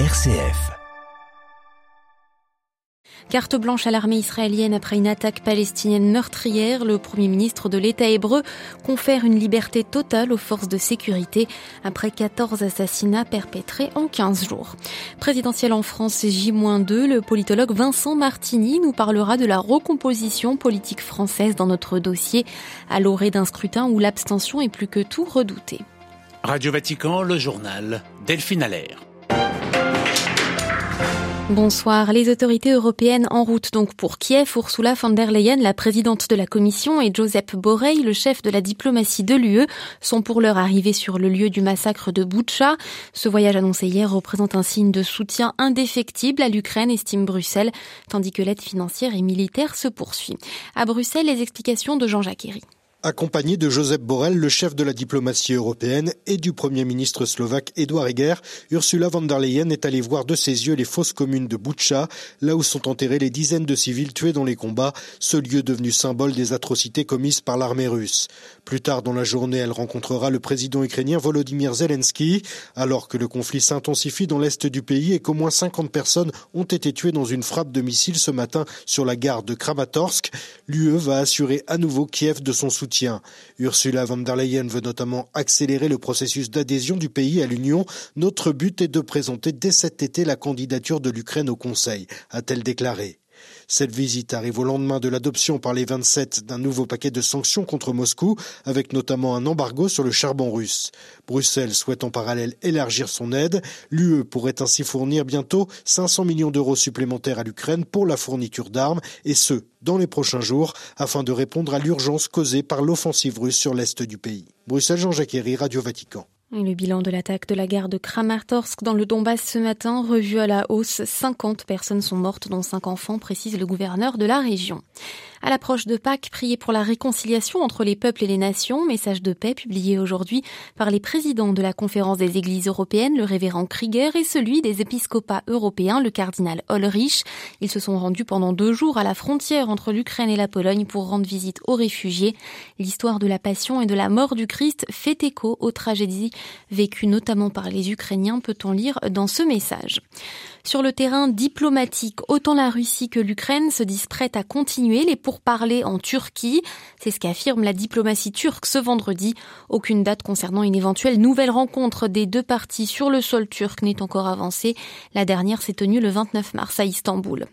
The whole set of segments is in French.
RCF. Carte blanche à l'armée israélienne après une attaque palestinienne meurtrière. Le premier ministre de l'État hébreu confère une liberté totale aux forces de sécurité après 14 assassinats perpétrés en 15 jours. Présidentiel en France J-2, le politologue Vincent Martini nous parlera de la recomposition politique française dans notre dossier à l'orée d'un scrutin où l'abstention est plus que tout redoutée. Radio Vatican, le journal Delphine Allaire. Bonsoir. Les autorités européennes en route donc pour Kiev, Ursula von der Leyen, la présidente de la Commission, et Joseph Borrell, le chef de la diplomatie de l'UE, sont pour l'heure arrivés sur le lieu du massacre de Boutcha. Ce voyage annoncé hier représente un signe de soutien indéfectible à l'Ukraine, estime Bruxelles, tandis que l'aide financière et militaire se poursuit. À Bruxelles, les explications de Jean-Jacques Herry accompagné de Joseph Borrell, le chef de la diplomatie européenne, et du Premier ministre slovaque Edouard Heger, Ursula von der Leyen est allée voir de ses yeux les fosses communes de Butcha, là où sont enterrés les dizaines de civils tués dans les combats, ce lieu devenu symbole des atrocités commises par l'armée russe. Plus tard dans la journée, elle rencontrera le président ukrainien Volodymyr Zelensky, alors que le conflit s'intensifie dans l'est du pays et qu'au moins 50 personnes ont été tuées dans une frappe de missiles ce matin sur la gare de Kramatorsk. L'UE va assurer à nouveau Kiev de son soutien Ursula von der Leyen veut notamment accélérer le processus d'adhésion du pays à l'Union. Notre but est de présenter dès cet été la candidature de l'Ukraine au Conseil, a-t-elle déclaré. Cette visite arrive au lendemain de l'adoption par les 27 d'un nouveau paquet de sanctions contre Moscou, avec notamment un embargo sur le charbon russe. Bruxelles souhaite en parallèle élargir son aide. L'UE pourrait ainsi fournir bientôt 500 millions d'euros supplémentaires à l'Ukraine pour la fourniture d'armes, et ce, dans les prochains jours, afin de répondre à l'urgence causée par l'offensive russe sur l'est du pays. Bruxelles, Jean-Jacques Herry, Radio Vatican. Le bilan de l'attaque de la gare de Kramatorsk dans le Donbass ce matin, revu à la hausse, 50 personnes sont mortes, dont 5 enfants, précise le gouverneur de la région. À l'approche de Pâques, prier pour la réconciliation entre les peuples et les nations, message de paix publié aujourd'hui par les présidents de la conférence des églises européennes, le révérend Krieger, et celui des épiscopats européens, le cardinal Ulrich. Ils se sont rendus pendant deux jours à la frontière entre l'Ukraine et la Pologne pour rendre visite aux réfugiés. L'histoire de la passion et de la mort du Christ fait écho aux tragédies vécues notamment par les Ukrainiens, peut-on lire dans ce message. Sur le terrain diplomatique, autant la Russie que l'Ukraine se disent prêtes à continuer les pourparlers en Turquie. C'est ce qu'affirme la diplomatie turque ce vendredi. Aucune date concernant une éventuelle nouvelle rencontre des deux parties sur le sol turc n'est encore avancée. La dernière s'est tenue le 29 mars à Istanbul.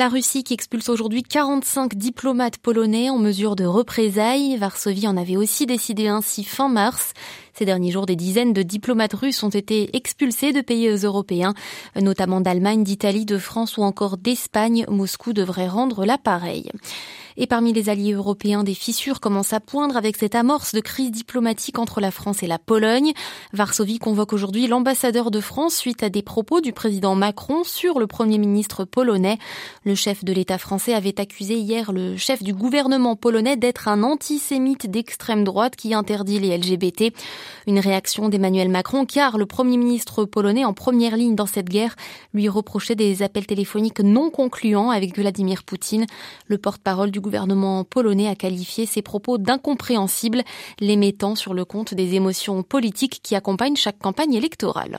La Russie qui expulse aujourd'hui 45 diplomates polonais en mesure de représailles. Varsovie en avait aussi décidé ainsi fin mars. Ces derniers jours, des dizaines de diplomates russes ont été expulsés de pays européens, notamment d'Allemagne, d'Italie, de France ou encore d'Espagne. Moscou devrait rendre l'appareil. Et parmi les alliés européens, des fissures commencent à poindre avec cette amorce de crise diplomatique entre la France et la Pologne. Varsovie convoque aujourd'hui l'ambassadeur de France suite à des propos du président Macron sur le premier ministre polonais. Le chef de l'État français avait accusé hier le chef du gouvernement polonais d'être un antisémite d'extrême droite qui interdit les LGBT. Une réaction d'Emmanuel Macron car le premier ministre polonais en première ligne dans cette guerre lui reprochait des appels téléphoniques non concluants avec Vladimir Poutine. Le porte-parole du le gouvernement polonais a qualifié ces propos d'incompréhensibles, les mettant sur le compte des émotions politiques qui accompagnent chaque campagne électorale.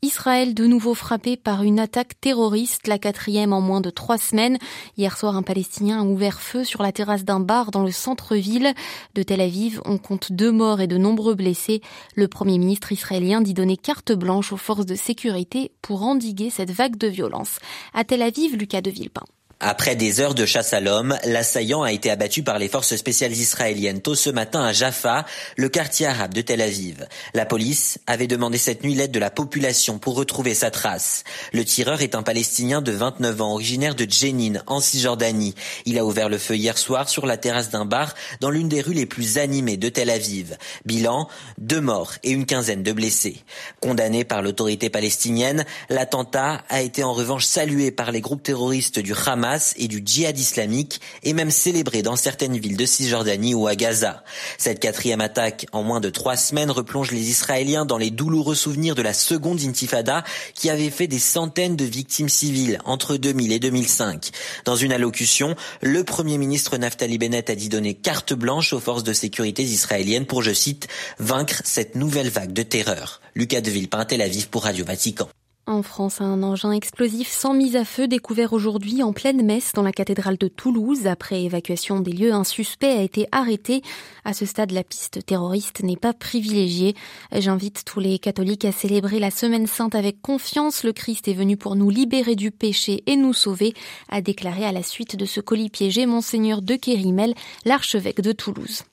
Israël de nouveau frappé par une attaque terroriste, la quatrième en moins de trois semaines. Hier soir, un Palestinien a ouvert feu sur la terrasse d'un bar dans le centre-ville de Tel Aviv. On compte deux morts et de nombreux blessés. Le premier ministre israélien dit donner carte blanche aux forces de sécurité pour endiguer cette vague de violence. À Tel Aviv, Lucas de Villepin. Après des heures de chasse à l'homme, l'assaillant a été abattu par les forces spéciales israéliennes tôt ce matin à Jaffa, le quartier arabe de Tel Aviv. La police avait demandé cette nuit l'aide de la population pour retrouver sa trace. Le tireur est un Palestinien de 29 ans, originaire de Jenin, en Cisjordanie. Il a ouvert le feu hier soir sur la terrasse d'un bar dans l'une des rues les plus animées de Tel Aviv. Bilan, deux morts et une quinzaine de blessés. Condamné par l'autorité palestinienne, l'attentat a été en revanche salué par les groupes terroristes du Hamas et du djihad islamique et même célébré dans certaines villes de Cisjordanie ou à Gaza. Cette quatrième attaque en moins de trois semaines replonge les Israéliens dans les douloureux souvenirs de la seconde intifada qui avait fait des centaines de victimes civiles entre 2000 et 2005. Dans une allocution, le premier ministre Naftali Bennett a dit donner carte blanche aux forces de sécurité israéliennes pour, je cite, vaincre cette nouvelle vague de terreur. Lucas de Villepin, Tel Aviv pour Radio Vatican. En France, un engin explosif sans mise à feu découvert aujourd'hui en pleine messe dans la cathédrale de Toulouse. Après évacuation des lieux, un suspect a été arrêté. À ce stade, la piste terroriste n'est pas privilégiée. J'invite tous les catholiques à célébrer la Semaine Sainte avec confiance. Le Christ est venu pour nous libérer du péché et nous sauver, a déclaré à la suite de ce colis piégé Monseigneur de Kérimel, l'archevêque de Toulouse.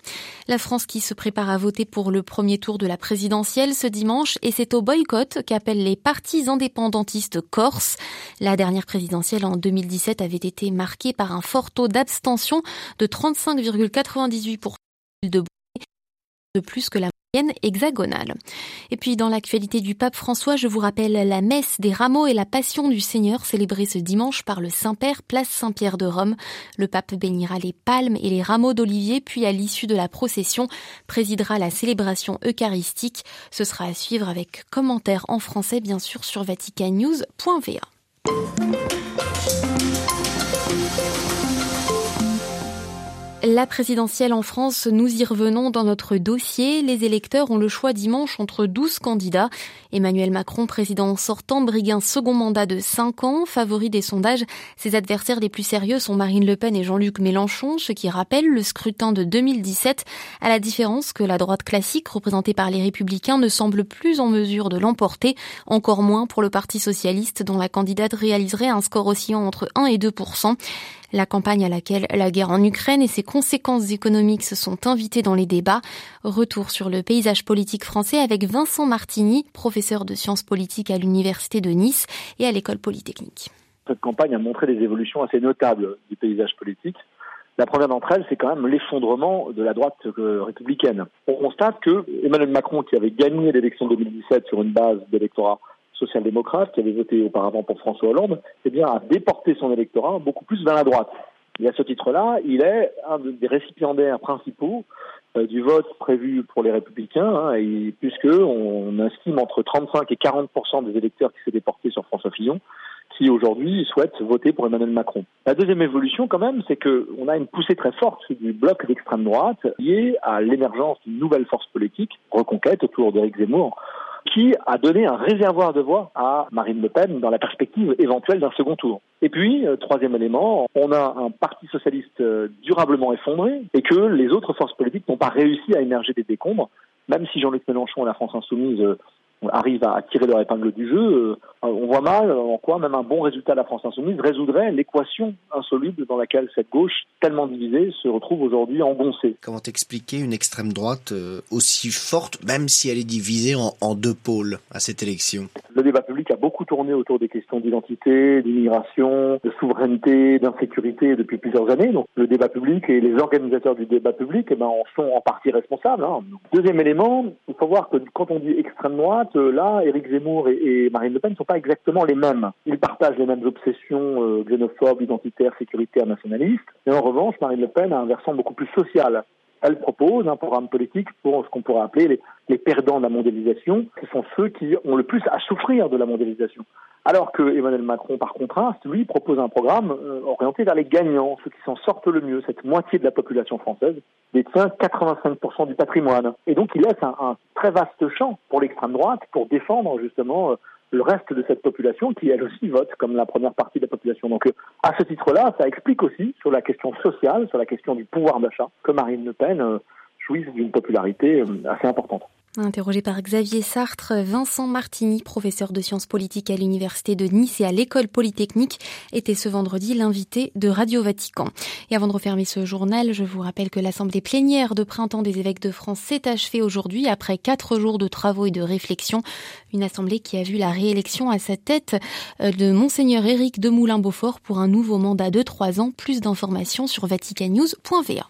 La France qui se prépare à voter pour le premier tour de la présidentielle ce dimanche et c'est au boycott qu'appellent les partisans indépendantiste corse. La dernière présidentielle en 2017 avait été marquée par un fort taux d'abstention de 35,98% de de plus que la hexagonale. Et puis dans l'actualité du pape François, je vous rappelle la messe des rameaux et la passion du Seigneur célébrée ce dimanche par le Saint-Père, place Saint-Pierre de Rome. Le pape bénira les palmes et les rameaux d'olivier, puis à l'issue de la procession, présidera la célébration eucharistique. Ce sera à suivre avec commentaires en français bien sûr sur vaticannews.va. La présidentielle en France, nous y revenons dans notre dossier. Les électeurs ont le choix dimanche entre 12 candidats. Emmanuel Macron, président sortant, brigue un second mandat de 5 ans. Favori des sondages, ses adversaires les plus sérieux sont Marine Le Pen et Jean-Luc Mélenchon, ce qui rappelle le scrutin de 2017, à la différence que la droite classique, représentée par les Républicains, ne semble plus en mesure de l'emporter, encore moins pour le Parti Socialiste, dont la candidate réaliserait un score oscillant entre 1 et 2 la campagne à laquelle la guerre en Ukraine et ses conséquences économiques se sont invitées dans les débats. Retour sur le paysage politique français avec Vincent Martini, professeur de sciences politiques à l'Université de Nice et à l'École polytechnique. Cette campagne a montré des évolutions assez notables du paysage politique. La première d'entre elles, c'est quand même l'effondrement de la droite euh, républicaine. On constate que Emmanuel Macron, qui avait gagné l'élection de 2017 sur une base d'électorat social-démocrate qui avait voté auparavant pour François Hollande, eh bien, a déporté son électorat beaucoup plus vers la droite. Et à ce titre-là, il est un des récipiendaires principaux euh, du vote prévu pour les Républicains, hein, et puisque on estime entre 35 et 40 des électeurs qui s'est déportés sur François Fillon, qui aujourd'hui souhaitent voter pour Emmanuel Macron. La deuxième évolution, quand même, c'est qu'on a une poussée très forte du bloc d'extrême droite liée à l'émergence d'une nouvelle force politique, reconquête autour d'Éric Zemmour, qui a donné un réservoir de voix à Marine Le Pen dans la perspective éventuelle d'un second tour. Et puis, euh, troisième élément, on a un parti socialiste euh, durablement effondré et que les autres forces politiques n'ont pas réussi à émerger des décombres, même si Jean-Luc Mélenchon et la France insoumise euh, arrive à tirer leur épingle du jeu, on voit mal en quoi même un bon résultat de la France insoumise résoudrait l'équation insoluble dans laquelle cette gauche, tellement divisée, se retrouve aujourd'hui engoncée. Comment expliquer une extrême droite euh, aussi forte, même si elle est divisée en, deux pôles à cette élection? Le débat public a beaucoup tourné autour des questions d'identité, d'immigration, de souveraineté, d'insécurité depuis plusieurs années. Donc le débat public et les organisateurs du débat public eh ben, en sont en partie responsables. Hein. Deuxième élément, il faut voir que quand on dit extrême droite, là, Éric Zemmour et, Marine Le Pen ne sont pas exactement les mêmes. Ils partagent les mêmes obsessions euh, xénophobes, identitaires, sécuritaires, nationalistes. Et en revanche, Marine Le Pen a un versant beaucoup plus social. Elle propose un programme politique pour ce qu'on pourrait appeler les, perdants de la mondialisation. Ce sont ceux qui ont le plus à souffrir de la mondialisation. Alors que Emmanuel Macron, par contraste, lui, propose un programme euh, orienté vers les gagnants, ceux qui s'en sortent le mieux. Cette moitié de la population française détient 85% du patrimoine. Et donc, il laisse un, très vaste champ pour l'extrême droite pour défendre justement euh, le reste de cette population qui, elle aussi, vote comme la première partie de la population. Donc, euh, à ce titre-là, ça explique aussi, sur la question sociale, sur la question du pouvoir d'achat, que Marine Le Pen jouisse d'une popularité assez importante. Interrogé par Xavier Sartre, Vincent Martini, professeur de sciences politiques à l'Université de Nice et à l'École Polytechnique, était ce vendredi l'invité de Radio Vatican. Et avant de refermer ce journal, je vous rappelle que l'Assemblée plénière de printemps des évêques de France s'est achevée aujourd'hui après quatre jours de travaux et de réflexion. Une assemblée qui a vu la réélection à sa tête euh, de Monseigneur Éric de Moulin-Beaufort pour un nouveau mandat de trois ans. Plus d'informations sur vaticanews.va.